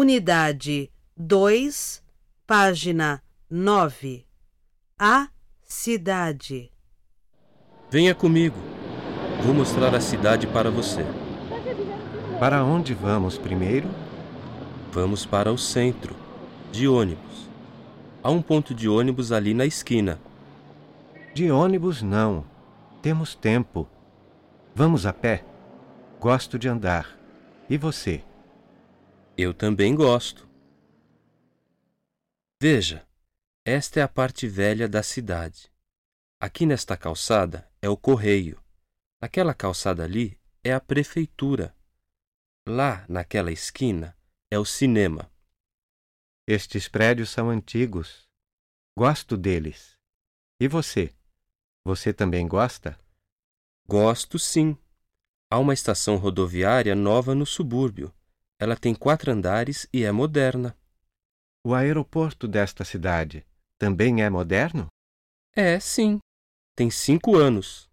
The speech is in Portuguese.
Unidade 2, página 9. A cidade. Venha comigo. Vou mostrar a cidade para você. Para onde vamos primeiro? Vamos para o centro, de ônibus. Há um ponto de ônibus ali na esquina. De ônibus não. Temos tempo. Vamos a pé. Gosto de andar. E você? Eu também gosto. Veja, esta é a parte velha da cidade. Aqui nesta calçada é o correio. Naquela calçada ali é a prefeitura. Lá, naquela esquina, é o cinema. Estes prédios são antigos. Gosto deles. E você? Você também gosta? Gosto sim. Há uma estação rodoviária nova no subúrbio. Ela tem quatro andares e é moderna. O aeroporto desta cidade também é moderno? É, sim. Tem cinco anos.